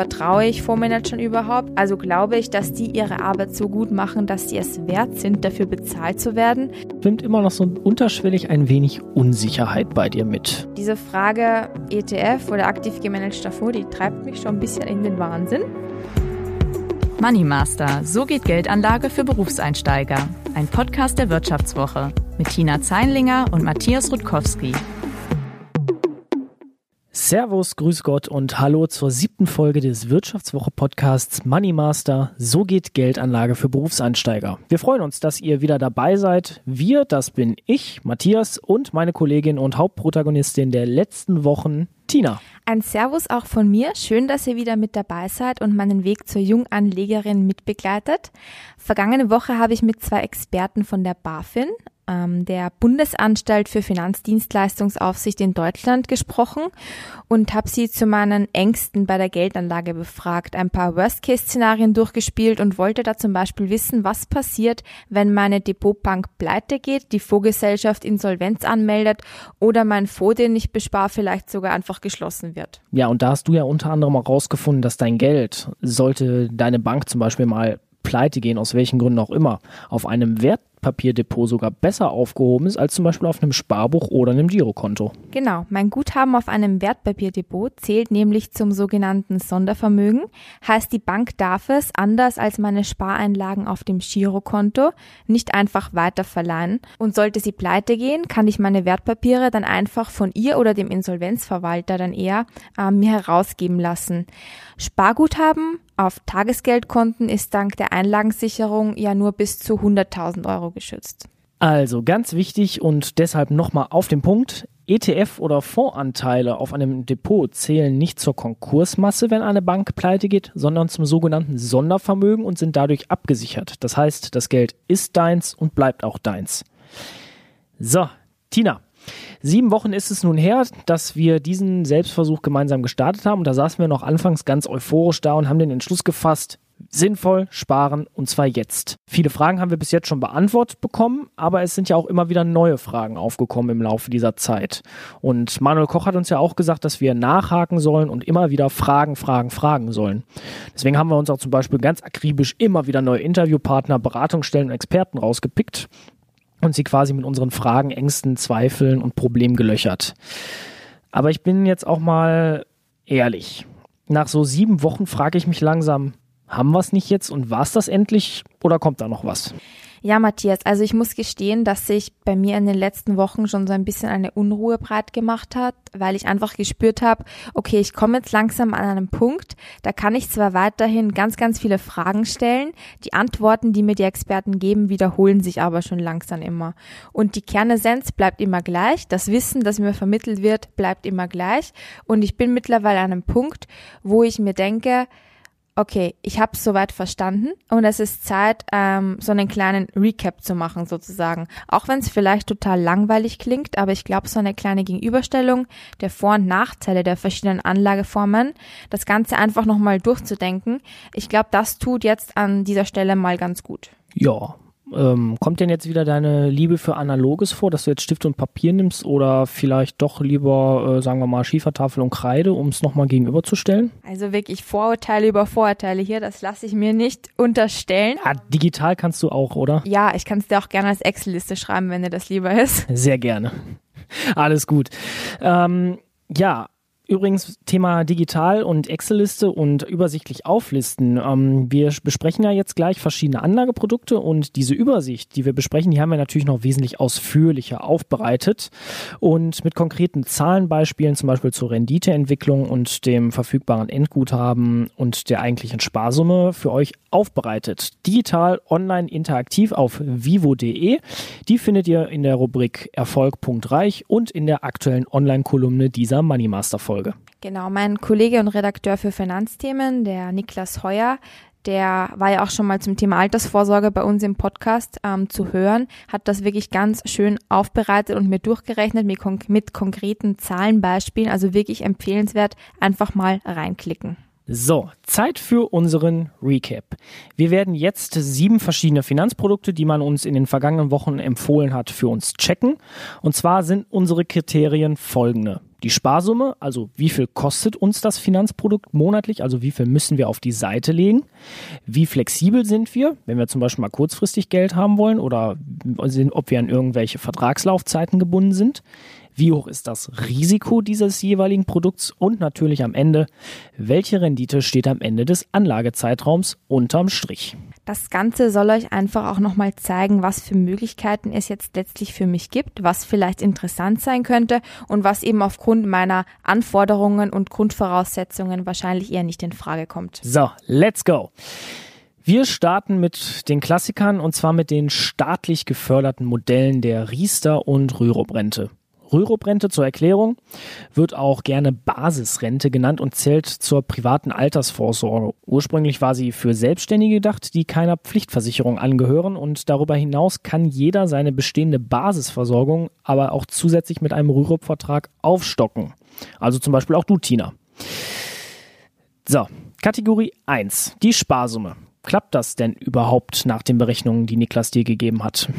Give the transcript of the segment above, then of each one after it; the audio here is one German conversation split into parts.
Vertraue ich Fondsmanagern überhaupt? Also glaube ich, dass die ihre Arbeit so gut machen, dass sie es wert sind, dafür bezahlt zu werden? Schwimmt immer noch so unterschwellig ein wenig Unsicherheit bei dir mit. Diese Frage ETF oder aktiv gemanagter Fonds, die treibt mich schon ein bisschen in den Wahnsinn. Money Master, so geht Geldanlage für Berufseinsteiger. Ein Podcast der Wirtschaftswoche mit Tina Zeinlinger und Matthias Rutkowski. Servus, Grüß Gott und Hallo zur siebten Folge des Wirtschaftswoche-Podcasts Money Master. So geht Geldanlage für Berufseinsteiger. Wir freuen uns, dass ihr wieder dabei seid. Wir, das bin ich, Matthias und meine Kollegin und Hauptprotagonistin der letzten Wochen, Tina. Ein Servus auch von mir. Schön, dass ihr wieder mit dabei seid und meinen Weg zur Junganlegerin mitbegleitet. Vergangene Woche habe ich mit zwei Experten von der BaFin, der Bundesanstalt für Finanzdienstleistungsaufsicht in Deutschland gesprochen und habe sie zu meinen Ängsten bei der Geldanlage befragt, ein paar Worst-Case-Szenarien durchgespielt und wollte da zum Beispiel wissen, was passiert, wenn meine Depotbank pleite geht, die Fondsgesellschaft Insolvenz anmeldet oder mein Fonds, den ich bespare, vielleicht sogar einfach geschlossen wird. Ja, und da hast du ja unter anderem auch rausgefunden, dass dein Geld, sollte deine Bank zum Beispiel mal pleite gehen, aus welchen Gründen auch immer, auf einem Wertpapierdepot sogar besser aufgehoben ist als zum Beispiel auf einem Sparbuch oder einem Girokonto. Genau, mein Guthaben auf einem Wertpapierdepot zählt nämlich zum sogenannten Sondervermögen, heißt die Bank darf es, anders als meine Spareinlagen auf dem Girokonto, nicht einfach weiterverleihen und sollte sie pleite gehen, kann ich meine Wertpapiere dann einfach von ihr oder dem Insolvenzverwalter dann eher äh, mir herausgeben lassen. Sparguthaben auf Tagesgeldkonten ist dank der Einlagensicherung ja nur bis zu 100.000 Euro geschützt. Also ganz wichtig und deshalb nochmal auf den Punkt. ETF oder Fondsanteile auf einem Depot zählen nicht zur Konkursmasse, wenn eine Bank pleite geht, sondern zum sogenannten Sondervermögen und sind dadurch abgesichert. Das heißt, das Geld ist deins und bleibt auch deins. So, Tina, Sieben Wochen ist es nun her, dass wir diesen Selbstversuch gemeinsam gestartet haben. Und da saßen wir noch anfangs ganz euphorisch da und haben den Entschluss gefasst, sinnvoll sparen und zwar jetzt. Viele Fragen haben wir bis jetzt schon beantwortet bekommen, aber es sind ja auch immer wieder neue Fragen aufgekommen im Laufe dieser Zeit. Und Manuel Koch hat uns ja auch gesagt, dass wir nachhaken sollen und immer wieder Fragen, Fragen, Fragen sollen. Deswegen haben wir uns auch zum Beispiel ganz akribisch immer wieder neue Interviewpartner, Beratungsstellen und Experten rausgepickt und sie quasi mit unseren Fragen, Ängsten, Zweifeln und Problemen gelöchert. Aber ich bin jetzt auch mal ehrlich. Nach so sieben Wochen frage ich mich langsam, haben wir es nicht jetzt und war es das endlich oder kommt da noch was? Ja, Matthias, also ich muss gestehen, dass sich bei mir in den letzten Wochen schon so ein bisschen eine Unruhe breit gemacht hat, weil ich einfach gespürt habe, okay, ich komme jetzt langsam an einen Punkt, da kann ich zwar weiterhin ganz, ganz viele Fragen stellen, die Antworten, die mir die Experten geben, wiederholen sich aber schon langsam immer. Und die Kernessenz bleibt immer gleich, das Wissen, das mir vermittelt wird, bleibt immer gleich. Und ich bin mittlerweile an einem Punkt, wo ich mir denke, okay, ich habe es soweit verstanden und es ist Zeit, ähm, so einen kleinen Recap zu machen sozusagen. Auch wenn es vielleicht total langweilig klingt, aber ich glaube, so eine kleine Gegenüberstellung der Vor- und Nachteile der verschiedenen Anlageformen, das Ganze einfach nochmal durchzudenken, ich glaube, das tut jetzt an dieser Stelle mal ganz gut. Ja, ähm, kommt denn jetzt wieder deine Liebe für Analoges vor, dass du jetzt Stift und Papier nimmst oder vielleicht doch lieber, äh, sagen wir mal, Schiefertafel und Kreide, um es nochmal gegenüberzustellen? Also wirklich Vorurteile über Vorurteile hier, das lasse ich mir nicht unterstellen. Ja, digital kannst du auch, oder? Ja, ich kann es dir auch gerne als Excel-Liste schreiben, wenn dir das lieber ist. Sehr gerne. Alles gut. Ähm, ja, Übrigens Thema digital und Excel-Liste und übersichtlich auflisten. Ähm, wir besprechen ja jetzt gleich verschiedene Anlageprodukte und diese Übersicht, die wir besprechen, die haben wir natürlich noch wesentlich ausführlicher aufbereitet und mit konkreten Zahlenbeispielen, zum Beispiel zur Renditeentwicklung und dem verfügbaren Endguthaben und der eigentlichen Sparsumme für euch aufbereitet. Digital, online, interaktiv auf vivo.de. Die findet ihr in der Rubrik Erfolg.reich und in der aktuellen Online-Kolumne dieser Money Master Folge. Folge. Genau, mein Kollege und Redakteur für Finanzthemen, der Niklas Heuer, der war ja auch schon mal zum Thema Altersvorsorge bei uns im Podcast ähm, zu hören, hat das wirklich ganz schön aufbereitet und mir durchgerechnet mit, konk mit konkreten Zahlenbeispielen. Also wirklich empfehlenswert, einfach mal reinklicken. So, Zeit für unseren Recap. Wir werden jetzt sieben verschiedene Finanzprodukte, die man uns in den vergangenen Wochen empfohlen hat, für uns checken. Und zwar sind unsere Kriterien folgende. die Sparsumme, also wie viel kostet uns das Finanzprodukt monatlich, also wie viel müssen wir auf die Seite legen, wie flexibel sind wir, wenn wir zum Beispiel mal kurzfristig Geld haben wollen oder ob wir an irgendwelche Vertragslaufzeiten gebunden sind, wie hoch ist das Risiko dieses jeweiligen Produkts und natürlich am Ende, welche Rendite steht am Ende des Anlagezeitraums unterm Strich. Das Ganze soll euch einfach auch nochmal zeigen, was für Möglichkeiten es jetzt letztlich für mich gibt, was vielleicht interessant sein könnte und was eben aufgrund meiner Anforderungen und Grundvoraussetzungen wahrscheinlich eher nicht in Frage kommt. So, let's go. Wir starten mit den Klassikern und zwar mit den staatlich geförderten Modellen der Riester und Rürup-Rente. Rürup-Rente zur Erklärung wird auch gerne Basisrente genannt und zählt zur privaten Altersvorsorge. Ursprünglich war sie für Selbstständige gedacht, die keiner Pflichtversicherung angehören und darüber hinaus kann jeder seine bestehende Basisversorgung aber auch zusätzlich mit einem Rürup-Vertrag aufstocken. Also zum Beispiel auch du, Tina. So, Kategorie 1, die Sparsumme. Klappt das denn überhaupt nach den Berechnungen, die Niklas dir gegeben hat?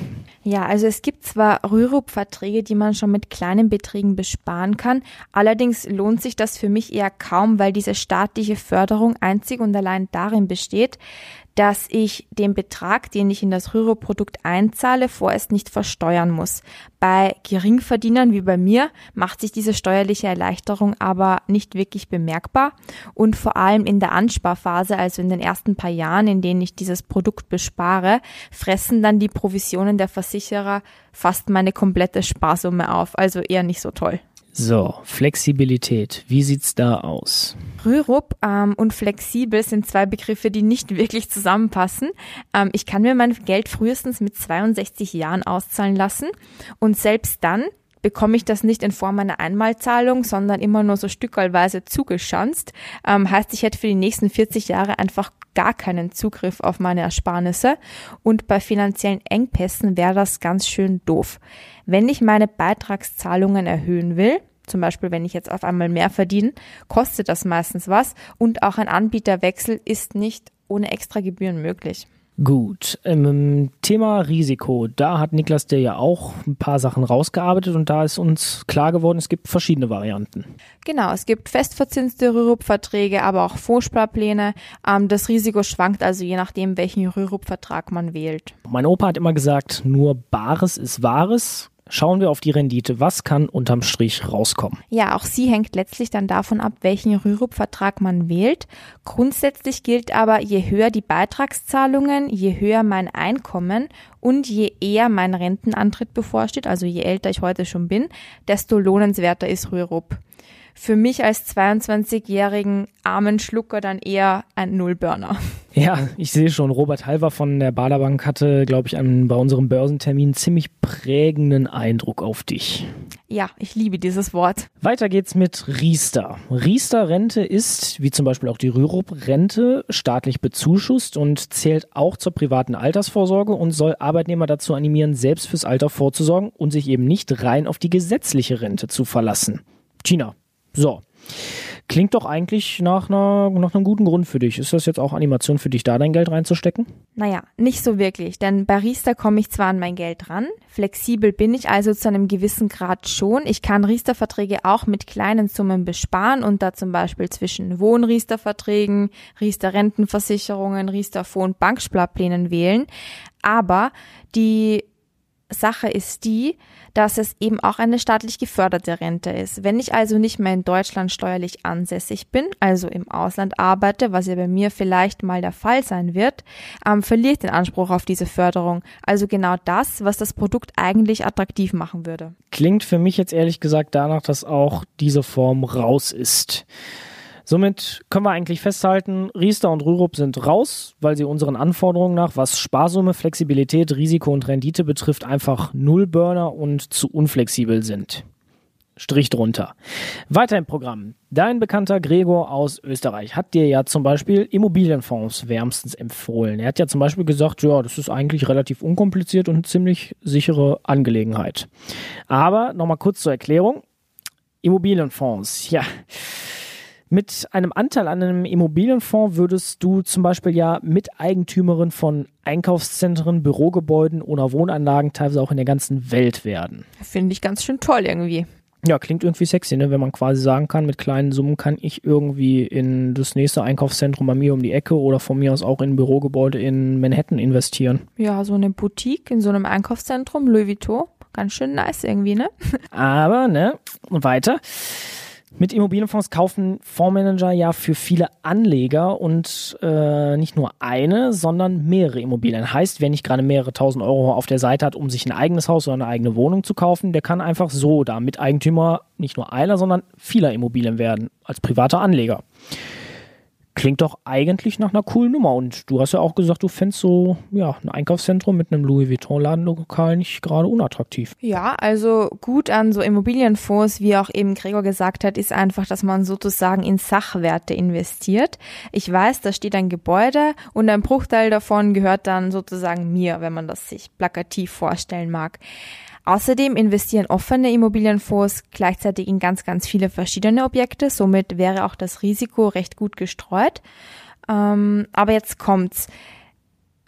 Ja, also es gibt zwar Rürup-Verträge, die man schon mit kleinen Beträgen besparen kann, allerdings lohnt sich das für mich eher kaum, weil diese staatliche Förderung einzig und allein darin besteht, dass ich den Betrag, den ich in das Rüro-Produkt einzahle, vorerst nicht versteuern muss. Bei Geringverdienern wie bei mir macht sich diese steuerliche Erleichterung aber nicht wirklich bemerkbar und vor allem in der Ansparphase, also in den ersten paar Jahren, in denen ich dieses Produkt bespare, fressen dann die Provisionen der Versicherer fast meine komplette Sparsumme auf, also eher nicht so toll. So, Flexibilität. Wie sieht's da aus? Rürup ähm, und flexibel sind zwei Begriffe, die nicht wirklich zusammenpassen. Ähm, ich kann mir mein Geld frühestens mit 62 Jahren auszahlen lassen und selbst dann bekomme ich das nicht in Form einer Einmalzahlung, sondern immer nur so stückweise zugeschanzt. Ähm, heißt, ich hätte für die nächsten 40 Jahre einfach gar keinen Zugriff auf meine Ersparnisse und bei finanziellen Engpässen wäre das ganz schön doof. Wenn ich meine Beitragszahlungen erhöhen will, zum Beispiel wenn ich jetzt auf einmal mehr verdiene, kostet das meistens was und auch ein Anbieterwechsel ist nicht ohne extra Gebühren möglich. Gut, ähm, Thema Risiko. Da hat Niklas dir ja auch ein paar Sachen rausgearbeitet und da ist uns klar geworden, es gibt verschiedene Varianten. Genau, es gibt festverzinste Rürup-Verträge, aber auch Vorsparpläne. Ähm, das Risiko schwankt also je nachdem, welchen Rürup-Vertrag man wählt. Mein Opa hat immer gesagt, nur Bares ist Wahres. Schauen wir auf die Rendite. Was kann unterm Strich rauskommen? Ja, auch sie hängt letztlich dann davon ab, welchen Rürup-Vertrag man wählt. Grundsätzlich gilt aber, je höher die Beitragszahlungen, je höher mein Einkommen und je eher mein Rentenantritt bevorsteht, also je älter ich heute schon bin, desto lohnenswerter ist Rürup für mich als 22-jährigen armen Schlucker dann eher ein Nullburner. Ja, ich sehe schon, Robert Halver von der Baderbank hatte, glaube ich, einen, bei unserem Börsentermin ziemlich prägenden Eindruck auf dich. Ja, ich liebe dieses Wort. Weiter geht's mit Riester. Riester-Rente ist, wie zum Beispiel auch die Rürup-Rente, staatlich bezuschusst und zählt auch zur privaten Altersvorsorge und soll Arbeitnehmer dazu animieren, selbst fürs Alter vorzusorgen und sich eben nicht rein auf die gesetzliche Rente zu verlassen. China, so. Klingt doch eigentlich nach, einer, nach einem guten Grund für dich. Ist das jetzt auch Animation für dich, da dein Geld reinzustecken? Naja, nicht so wirklich, denn bei Riester komme ich zwar an mein Geld ran, flexibel bin ich also zu einem gewissen Grad schon. Ich kann Riester-Verträge auch mit kleinen Summen besparen und da zum Beispiel zwischen Wohn-Riester-Verträgen, Riester-Rentenversicherungen, Riester-Fonds-Banksparplänen wählen. Aber die Sache ist die, dass es eben auch eine staatlich geförderte Rente ist. Wenn ich also nicht mehr in Deutschland steuerlich ansässig bin, also im Ausland arbeite, was ja bei mir vielleicht mal der Fall sein wird, ähm, verliere ich den Anspruch auf diese Förderung. Also genau das, was das Produkt eigentlich attraktiv machen würde. Klingt für mich jetzt ehrlich gesagt danach, dass auch diese Form raus ist. Somit können wir eigentlich festhalten, Riester und Rürup sind raus, weil sie unseren Anforderungen nach, was Sparsumme, Flexibilität, Risiko und Rendite betrifft, einfach Nullburner und zu unflexibel sind. Strich drunter. Weiter im Programm. Dein bekannter Gregor aus Österreich hat dir ja zum Beispiel Immobilienfonds wärmstens empfohlen. Er hat ja zum Beispiel gesagt, ja, das ist eigentlich relativ unkompliziert und eine ziemlich sichere Angelegenheit. Aber nochmal kurz zur Erklärung. Immobilienfonds, ja. Mit einem Anteil an einem Immobilienfonds würdest du zum Beispiel ja Miteigentümerin von Einkaufszentren, Bürogebäuden oder Wohnanlagen teilweise auch in der ganzen Welt werden. Finde ich ganz schön toll irgendwie. Ja, klingt irgendwie sexy, ne? wenn man quasi sagen kann, mit kleinen Summen kann ich irgendwie in das nächste Einkaufszentrum bei mir um die Ecke oder von mir aus auch in ein Bürogebäude in Manhattan investieren. Ja, so eine Boutique in so einem Einkaufszentrum, Louis Vuitton, ganz schön nice irgendwie, ne? Aber, ne, weiter. Mit Immobilienfonds kaufen Fondsmanager ja für viele Anleger und äh, nicht nur eine, sondern mehrere Immobilien. Heißt, wer nicht gerade mehrere tausend Euro auf der Seite hat, um sich ein eigenes Haus oder eine eigene Wohnung zu kaufen, der kann einfach so da Miteigentümer nicht nur einer, sondern vieler Immobilien werden als privater Anleger klingt doch eigentlich nach einer coolen Nummer. Und du hast ja auch gesagt, du fändest so ja, ein Einkaufszentrum mit einem Louis Vuitton-Ladenlokal nicht gerade unattraktiv. Ja, also gut an so Immobilienfonds, wie auch eben Gregor gesagt hat, ist einfach, dass man sozusagen in Sachwerte investiert. Ich weiß, da steht ein Gebäude und ein Bruchteil davon gehört dann sozusagen mir, wenn man das sich plakativ vorstellen mag. Außerdem investieren offene Immobilienfonds gleichzeitig in ganz, ganz viele verschiedene Objekte. Somit wäre auch das Risiko recht gut gestreut. Ähm, aber jetzt kommt's.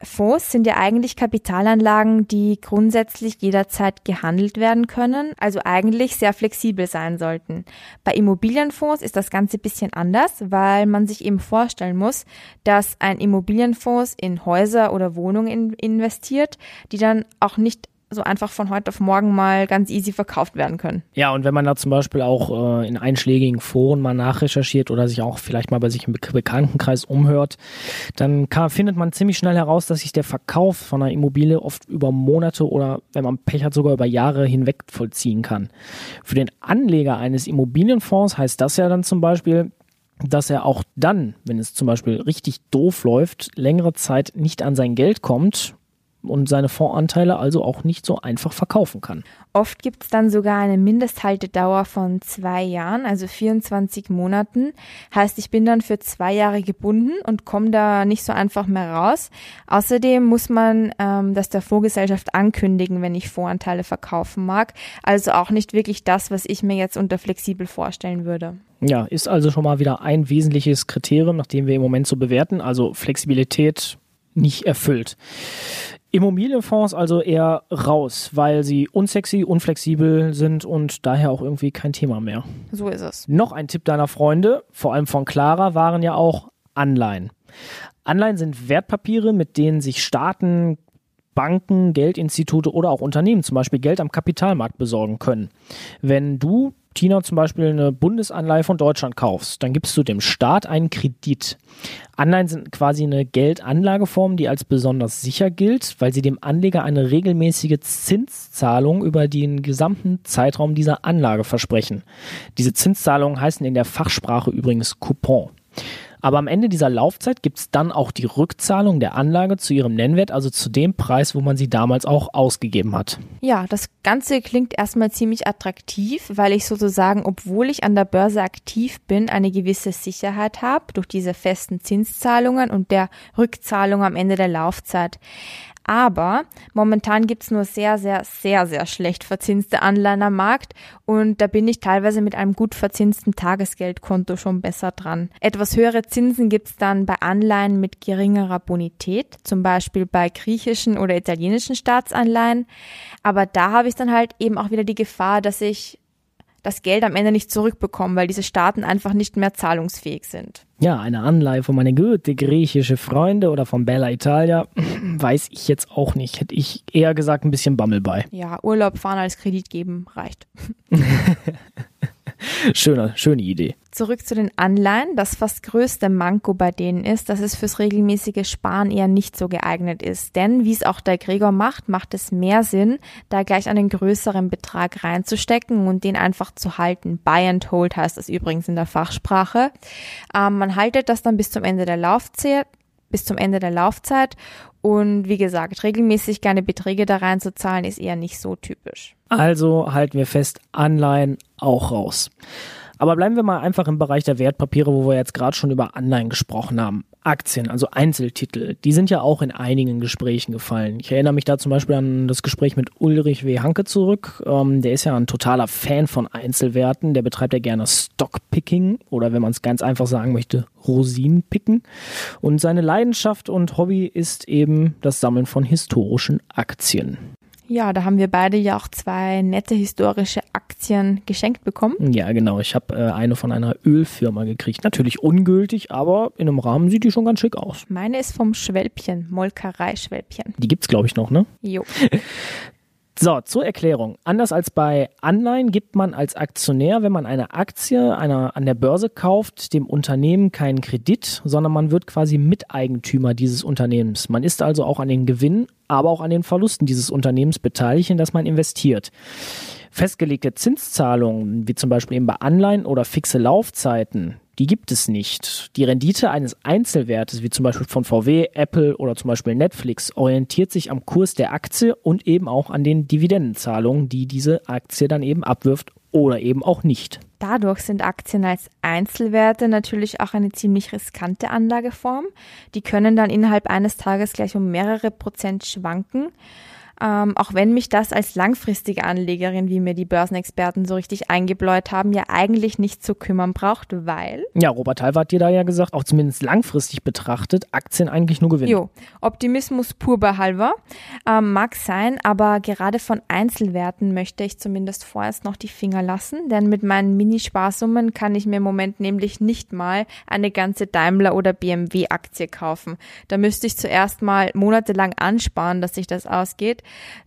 Fonds sind ja eigentlich Kapitalanlagen, die grundsätzlich jederzeit gehandelt werden können, also eigentlich sehr flexibel sein sollten. Bei Immobilienfonds ist das Ganze bisschen anders, weil man sich eben vorstellen muss, dass ein Immobilienfonds in Häuser oder Wohnungen investiert, die dann auch nicht so einfach von heute auf morgen mal ganz easy verkauft werden können. Ja, und wenn man da zum Beispiel auch äh, in einschlägigen Foren mal nachrecherchiert oder sich auch vielleicht mal bei sich im Bekanntenkreis umhört, dann kann, findet man ziemlich schnell heraus, dass sich der Verkauf von einer Immobilie oft über Monate oder, wenn man Pech hat, sogar über Jahre hinweg vollziehen kann. Für den Anleger eines Immobilienfonds heißt das ja dann zum Beispiel, dass er auch dann, wenn es zum Beispiel richtig doof läuft, längere Zeit nicht an sein Geld kommt und seine Fondsanteile also auch nicht so einfach verkaufen kann. Oft gibt es dann sogar eine Mindesthaltedauer von zwei Jahren, also 24 Monaten. Heißt, ich bin dann für zwei Jahre gebunden und komme da nicht so einfach mehr raus. Außerdem muss man ähm, das der Fondsgesellschaft ankündigen, wenn ich Fondsanteile verkaufen mag. Also auch nicht wirklich das, was ich mir jetzt unter flexibel vorstellen würde. Ja, ist also schon mal wieder ein wesentliches Kriterium, nach dem wir im Moment so bewerten, also Flexibilität nicht erfüllt. Immobilienfonds also eher raus, weil sie unsexy, unflexibel sind und daher auch irgendwie kein Thema mehr. So ist es. Noch ein Tipp deiner Freunde, vor allem von Clara, waren ja auch Anleihen. Anleihen sind Wertpapiere, mit denen sich Staaten, Banken, Geldinstitute oder auch Unternehmen zum Beispiel Geld am Kapitalmarkt besorgen können. Wenn du Tina zum Beispiel eine Bundesanleihe von Deutschland kaufst, dann gibst du dem Staat einen Kredit. Anleihen sind quasi eine Geldanlageform, die als besonders sicher gilt, weil sie dem Anleger eine regelmäßige Zinszahlung über den gesamten Zeitraum dieser Anlage versprechen. Diese Zinszahlungen heißen in der Fachsprache übrigens Coupon. Aber am Ende dieser Laufzeit gibt es dann auch die Rückzahlung der Anlage zu ihrem Nennwert, also zu dem Preis, wo man sie damals auch ausgegeben hat. Ja, das Ganze klingt erstmal ziemlich attraktiv, weil ich sozusagen, obwohl ich an der Börse aktiv bin, eine gewisse Sicherheit habe durch diese festen Zinszahlungen und der Rückzahlung am Ende der Laufzeit. Aber momentan gibt's nur sehr, sehr, sehr, sehr schlecht verzinste Anleihen am Markt und da bin ich teilweise mit einem gut verzinsten Tagesgeldkonto schon besser dran. Etwas höhere Zinsen gibt's dann bei Anleihen mit geringerer Bonität, zum Beispiel bei griechischen oder italienischen Staatsanleihen. Aber da habe ich dann halt eben auch wieder die Gefahr, dass ich das Geld am Ende nicht zurückbekommen, weil diese Staaten einfach nicht mehr zahlungsfähig sind. Ja, eine Anleihe von meine gute griechische Freunde oder von Bella Italia, weiß ich jetzt auch nicht. Hätte ich eher gesagt ein bisschen Bammel bei. Ja, Urlaub fahren als Kredit geben reicht. Schöne, schöne Idee. Zurück zu den Anleihen. Das fast größte Manko bei denen ist, dass es fürs regelmäßige Sparen eher nicht so geeignet ist. Denn wie es auch der Gregor macht, macht es mehr Sinn, da gleich einen größeren Betrag reinzustecken und den einfach zu halten. Buy and hold heißt das übrigens in der Fachsprache. Ähm, man haltet das dann bis zum Ende der Laufzeit bis zum Ende der Laufzeit. Und wie gesagt, regelmäßig keine Beträge da reinzuzahlen, ist eher nicht so typisch. Also halten wir fest, Anleihen auch raus. Aber bleiben wir mal einfach im Bereich der Wertpapiere, wo wir jetzt gerade schon über Anleihen gesprochen haben. Aktien, also Einzeltitel, die sind ja auch in einigen Gesprächen gefallen. Ich erinnere mich da zum Beispiel an das Gespräch mit Ulrich W. Hanke zurück. Ähm, der ist ja ein totaler Fan von Einzelwerten. Der betreibt ja gerne Stockpicking oder wenn man es ganz einfach sagen möchte, Rosinenpicken. Und seine Leidenschaft und Hobby ist eben das Sammeln von historischen Aktien. Ja, da haben wir beide ja auch zwei nette historische Aktien geschenkt bekommen. Ja, genau. Ich habe äh, eine von einer Ölfirma gekriegt. Natürlich ungültig, aber in einem Rahmen sieht die schon ganz schick aus. Meine ist vom Schwälbchen, Molkerei Schwälbchen. Die gibt's glaube ich noch, ne? Jo. So, zur Erklärung. Anders als bei Anleihen gibt man als Aktionär, wenn man eine Aktie einer, an der Börse kauft, dem Unternehmen keinen Kredit, sondern man wird quasi Miteigentümer dieses Unternehmens. Man ist also auch an den Gewinnen, aber auch an den Verlusten dieses Unternehmens beteiligt, in das man investiert. Festgelegte Zinszahlungen, wie zum Beispiel eben bei Anleihen oder fixe Laufzeiten, die gibt es nicht. Die Rendite eines Einzelwertes, wie zum Beispiel von VW, Apple oder zum Beispiel Netflix, orientiert sich am Kurs der Aktie und eben auch an den Dividendenzahlungen, die diese Aktie dann eben abwirft oder eben auch nicht. Dadurch sind Aktien als Einzelwerte natürlich auch eine ziemlich riskante Anlageform. Die können dann innerhalb eines Tages gleich um mehrere Prozent schwanken. Ähm, auch wenn mich das als langfristige Anlegerin, wie mir die Börsenexperten so richtig eingebläut haben, ja eigentlich nicht zu kümmern braucht, weil. Ja, Robert Halver hat dir da ja gesagt, auch zumindest langfristig betrachtet, Aktien eigentlich nur gewinnen. Jo, Optimismus pur bei Halver. Ähm, mag sein, aber gerade von Einzelwerten möchte ich zumindest vorerst noch die Finger lassen, denn mit meinen Mini-Sparsummen kann ich mir im Moment nämlich nicht mal eine ganze Daimler- oder BMW-Aktie kaufen. Da müsste ich zuerst mal monatelang ansparen, dass sich das ausgeht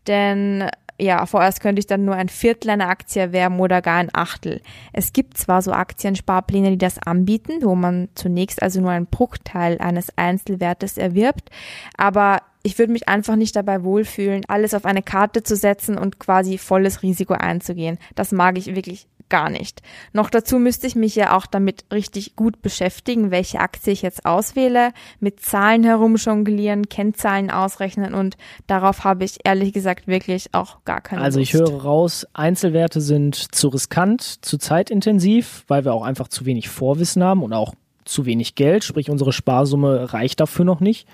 denn ja, vorerst könnte ich dann nur ein Viertel einer Aktie erwerben oder gar ein Achtel. Es gibt zwar so Aktiensparpläne, die das anbieten, wo man zunächst also nur einen Bruchteil eines Einzelwertes erwirbt, aber ich würde mich einfach nicht dabei wohlfühlen, alles auf eine Karte zu setzen und quasi volles Risiko einzugehen. Das mag ich wirklich gar nicht. Noch dazu müsste ich mich ja auch damit richtig gut beschäftigen, welche Aktie ich jetzt auswähle, mit Zahlen herumjonglieren, Kennzahlen ausrechnen und darauf habe ich ehrlich gesagt wirklich auch gar keine Also ich Lust. höre raus, Einzelwerte sind zu riskant, zu zeitintensiv, weil wir auch einfach zu wenig Vorwissen haben und auch zu wenig Geld, sprich unsere Sparsumme reicht dafür noch nicht.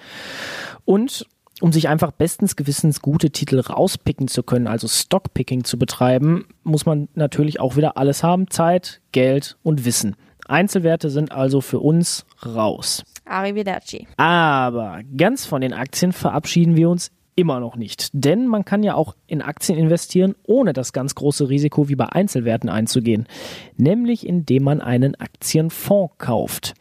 Und um sich einfach bestens gewissens gute Titel rauspicken zu können, also Stockpicking zu betreiben, muss man natürlich auch wieder alles haben, Zeit, Geld und Wissen. Einzelwerte sind also für uns raus. Arrivederci. Aber ganz von den Aktien verabschieden wir uns immer noch nicht. Denn man kann ja auch in Aktien investieren, ohne das ganz große Risiko wie bei Einzelwerten einzugehen. Nämlich indem man einen Aktienfonds kauft.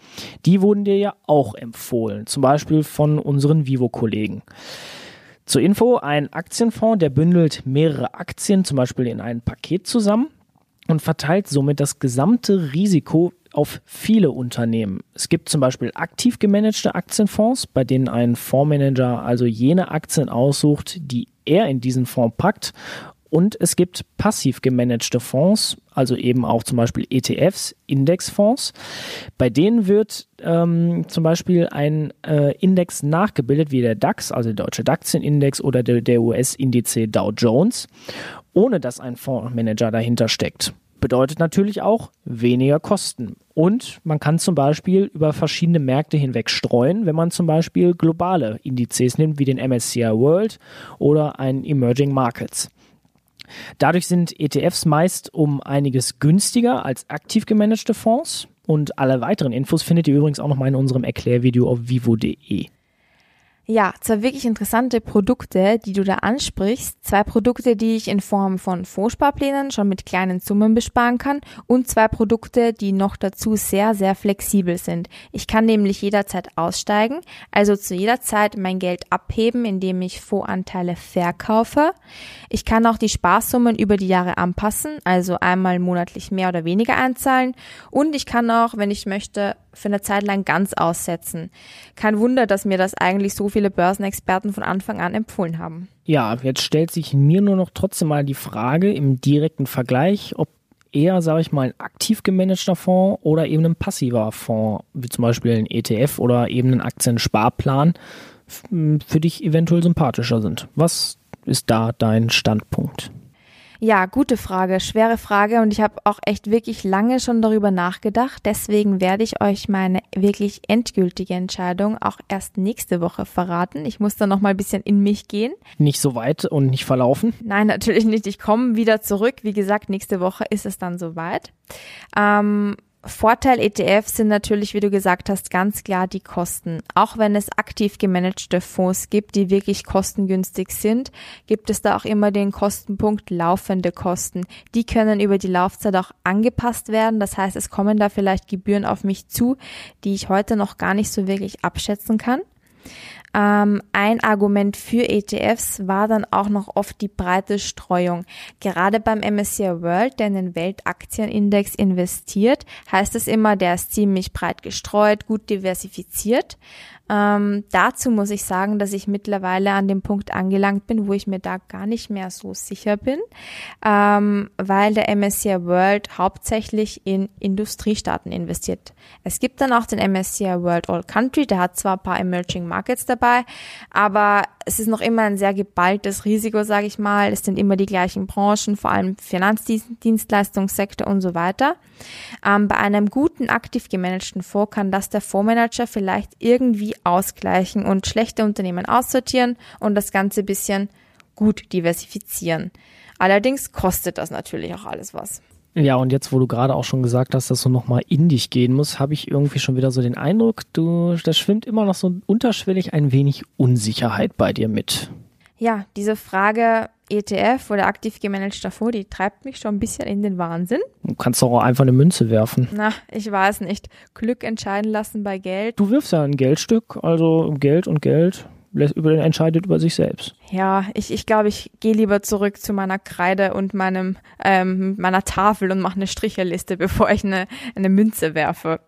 Die wurden dir ja auch empfohlen, zum Beispiel von unseren Vivo-Kollegen. Zur Info, ein Aktienfonds, der bündelt mehrere Aktien zum Beispiel in ein Paket zusammen und verteilt somit das gesamte Risiko auf viele Unternehmen. Es gibt zum Beispiel aktiv gemanagte Aktienfonds, bei denen ein Fondsmanager also jene Aktien aussucht, die er in diesen Fonds packt. Und es gibt passiv gemanagte Fonds, also eben auch zum Beispiel ETFs, Indexfonds. Bei denen wird ähm, zum Beispiel ein äh, Index nachgebildet, wie der DAX, also der deutsche DAX-Index oder der, der US-Indiz Dow Jones, ohne dass ein Fondsmanager dahinter steckt bedeutet natürlich auch weniger Kosten. Und man kann zum Beispiel über verschiedene Märkte hinweg streuen, wenn man zum Beispiel globale Indizes nimmt, wie den MSCI World oder einen Emerging Markets. Dadurch sind ETFs meist um einiges günstiger als aktiv gemanagte Fonds. Und alle weiteren Infos findet ihr übrigens auch nochmal in unserem Erklärvideo auf vivo.de. Ja, zwei wirklich interessante Produkte, die du da ansprichst. Zwei Produkte, die ich in Form von Fondssparplänen schon mit kleinen Summen besparen kann und zwei Produkte, die noch dazu sehr, sehr flexibel sind. Ich kann nämlich jederzeit aussteigen, also zu jeder Zeit mein Geld abheben, indem ich Fondsanteile verkaufe. Ich kann auch die Sparsummen über die Jahre anpassen, also einmal monatlich mehr oder weniger einzahlen und ich kann auch, wenn ich möchte, für eine Zeit lang ganz aussetzen. Kein Wunder, dass mir das eigentlich so viele Börsenexperten von Anfang an empfohlen haben. Ja, jetzt stellt sich mir nur noch trotzdem mal die Frage im direkten Vergleich, ob eher, sage ich mal, ein aktiv gemanagter Fonds oder eben ein passiver Fonds, wie zum Beispiel ein ETF oder eben ein Aktiensparplan, für dich eventuell sympathischer sind. Was ist da dein Standpunkt? Ja, gute Frage, schwere Frage und ich habe auch echt wirklich lange schon darüber nachgedacht. Deswegen werde ich euch meine wirklich endgültige Entscheidung auch erst nächste Woche verraten. Ich muss da noch mal ein bisschen in mich gehen. Nicht so weit und nicht verlaufen? Nein, natürlich nicht. Ich komme wieder zurück. Wie gesagt, nächste Woche ist es dann soweit. Ähm, Vorteil ETFs sind natürlich, wie du gesagt hast, ganz klar die Kosten. Auch wenn es aktiv gemanagte Fonds gibt, die wirklich kostengünstig sind, gibt es da auch immer den Kostenpunkt laufende Kosten. Die können über die Laufzeit auch angepasst werden. Das heißt, es kommen da vielleicht Gebühren auf mich zu, die ich heute noch gar nicht so wirklich abschätzen kann. Ähm, ein Argument für ETFs war dann auch noch oft die breite Streuung. Gerade beim MSCI World, der in den Weltaktienindex investiert, heißt es immer, der ist ziemlich breit gestreut, gut diversifiziert. Ähm, dazu muss ich sagen, dass ich mittlerweile an dem Punkt angelangt bin, wo ich mir da gar nicht mehr so sicher bin, ähm, weil der MSCI World hauptsächlich in Industriestaaten investiert. Es gibt dann auch den MSCI World All Country, der hat zwar ein paar Emerging Markets dabei, aber es ist noch immer ein sehr geballtes Risiko, sage ich mal. Es sind immer die gleichen Branchen, vor allem Finanzdienstleistungssektor und so weiter. Ähm, bei einem guten, aktiv gemanagten Fonds kann das der Fondsmanager vielleicht irgendwie ausgleichen und schlechte Unternehmen aussortieren und das Ganze bisschen gut diversifizieren. Allerdings kostet das natürlich auch alles was. Ja, und jetzt, wo du gerade auch schon gesagt hast, dass du nochmal in dich gehen musst, habe ich irgendwie schon wieder so den Eindruck, du, da schwimmt immer noch so unterschwellig ein wenig Unsicherheit bei dir mit. Ja, diese Frage ETF oder aktiv gemanagter Fonds, die treibt mich schon ein bisschen in den Wahnsinn. Du kannst doch auch einfach eine Münze werfen. Na, ich weiß nicht. Glück entscheiden lassen bei Geld. Du wirfst ja ein Geldstück, also Geld und Geld entscheidet über sich selbst. Ja, ich, ich glaube, ich gehe lieber zurück zu meiner Kreide und meinem ähm, meiner Tafel und mache eine Stricherliste, bevor ich eine, eine Münze werfe.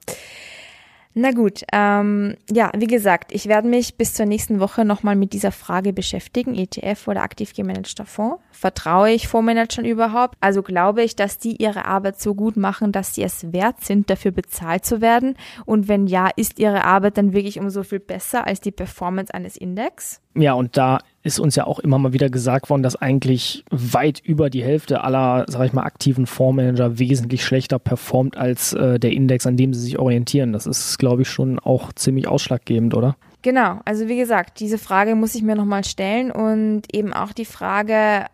Na gut, ähm, ja, wie gesagt, ich werde mich bis zur nächsten Woche nochmal mit dieser Frage beschäftigen, ETF oder aktiv gemanagter Fonds. Vertraue ich Fondsmanagern überhaupt? Also glaube ich, dass die ihre Arbeit so gut machen, dass sie es wert sind, dafür bezahlt zu werden? Und wenn ja, ist ihre Arbeit dann wirklich um so viel besser als die Performance eines Index? Ja, und da ist uns ja auch immer mal wieder gesagt worden, dass eigentlich weit über die Hälfte aller, sag ich mal, aktiven Fondsmanager wesentlich schlechter performt als äh, der Index, an dem sie sich orientieren. Das ist, glaube ich, schon auch ziemlich ausschlaggebend, oder? Genau, also wie gesagt, diese Frage muss ich mir nochmal stellen und eben auch die Frage,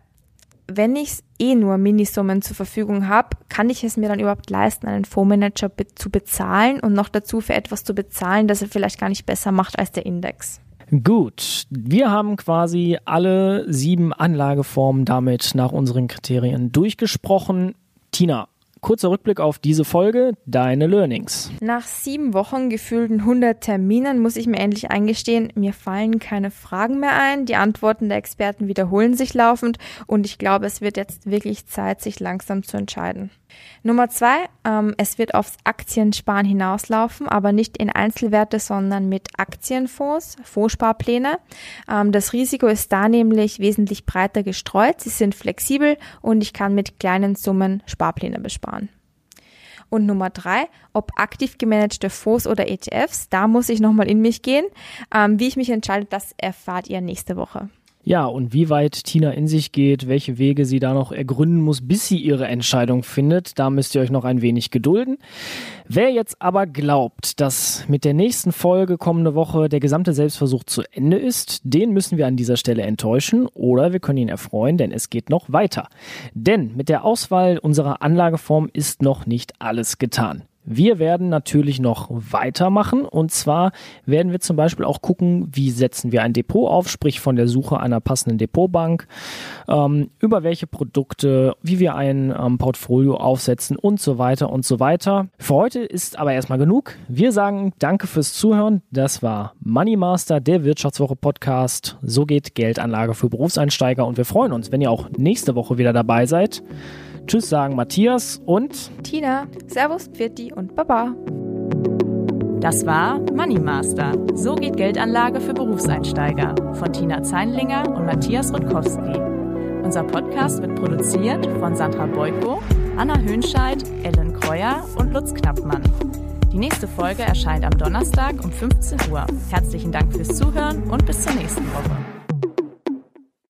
wenn ich eh nur Minisummen zur Verfügung habe, kann ich es mir dann überhaupt leisten, einen Fondsmanager be zu bezahlen und noch dazu für etwas zu bezahlen, das er vielleicht gar nicht besser macht als der Index? Gut, wir haben quasi alle sieben Anlageformen damit nach unseren Kriterien durchgesprochen. Tina, Kurzer Rückblick auf diese Folge, deine Learnings. Nach sieben Wochen gefühlten 100 Terminen muss ich mir endlich eingestehen, mir fallen keine Fragen mehr ein. Die Antworten der Experten wiederholen sich laufend und ich glaube, es wird jetzt wirklich Zeit, sich langsam zu entscheiden. Nummer zwei, ähm, es wird aufs Aktiensparen hinauslaufen, aber nicht in Einzelwerte, sondern mit Aktienfonds, Fondssparpläne. Ähm, das Risiko ist da nämlich wesentlich breiter gestreut. Sie sind flexibel und ich kann mit kleinen Summen Sparpläne besparen. Und Nummer drei, ob aktiv gemanagte Fonds oder ETFs, da muss ich nochmal in mich gehen. Ähm, wie ich mich entscheide, das erfahrt ihr nächste Woche. Ja, und wie weit Tina in sich geht, welche Wege sie da noch ergründen muss, bis sie ihre Entscheidung findet, da müsst ihr euch noch ein wenig gedulden. Wer jetzt aber glaubt, dass mit der nächsten Folge kommende Woche der gesamte Selbstversuch zu Ende ist, den müssen wir an dieser Stelle enttäuschen oder wir können ihn erfreuen, denn es geht noch weiter. Denn mit der Auswahl unserer Anlageform ist noch nicht alles getan. Wir werden natürlich noch weitermachen und zwar werden wir zum Beispiel auch gucken, wie setzen wir ein Depot auf, sprich von der Suche einer passenden Depotbank, ähm, über welche Produkte, wie wir ein ähm, Portfolio aufsetzen und so weiter und so weiter. Für heute ist aber erstmal genug. Wir sagen danke fürs Zuhören. Das war Money Master, der Wirtschaftswoche Podcast. So geht Geldanlage für Berufseinsteiger und wir freuen uns, wenn ihr auch nächste Woche wieder dabei seid. Tschüss sagen Matthias und Tina. Servus, Pfirti und Baba. Das war Money Master. So geht Geldanlage für Berufseinsteiger von Tina Zeinlinger und Matthias Rutkowski. Unser Podcast wird produziert von Sandra Beuko, Anna Hönscheid, Ellen Kreuer und Lutz Knappmann. Die nächste Folge erscheint am Donnerstag um 15 Uhr. Herzlichen Dank fürs Zuhören und bis zur nächsten Woche.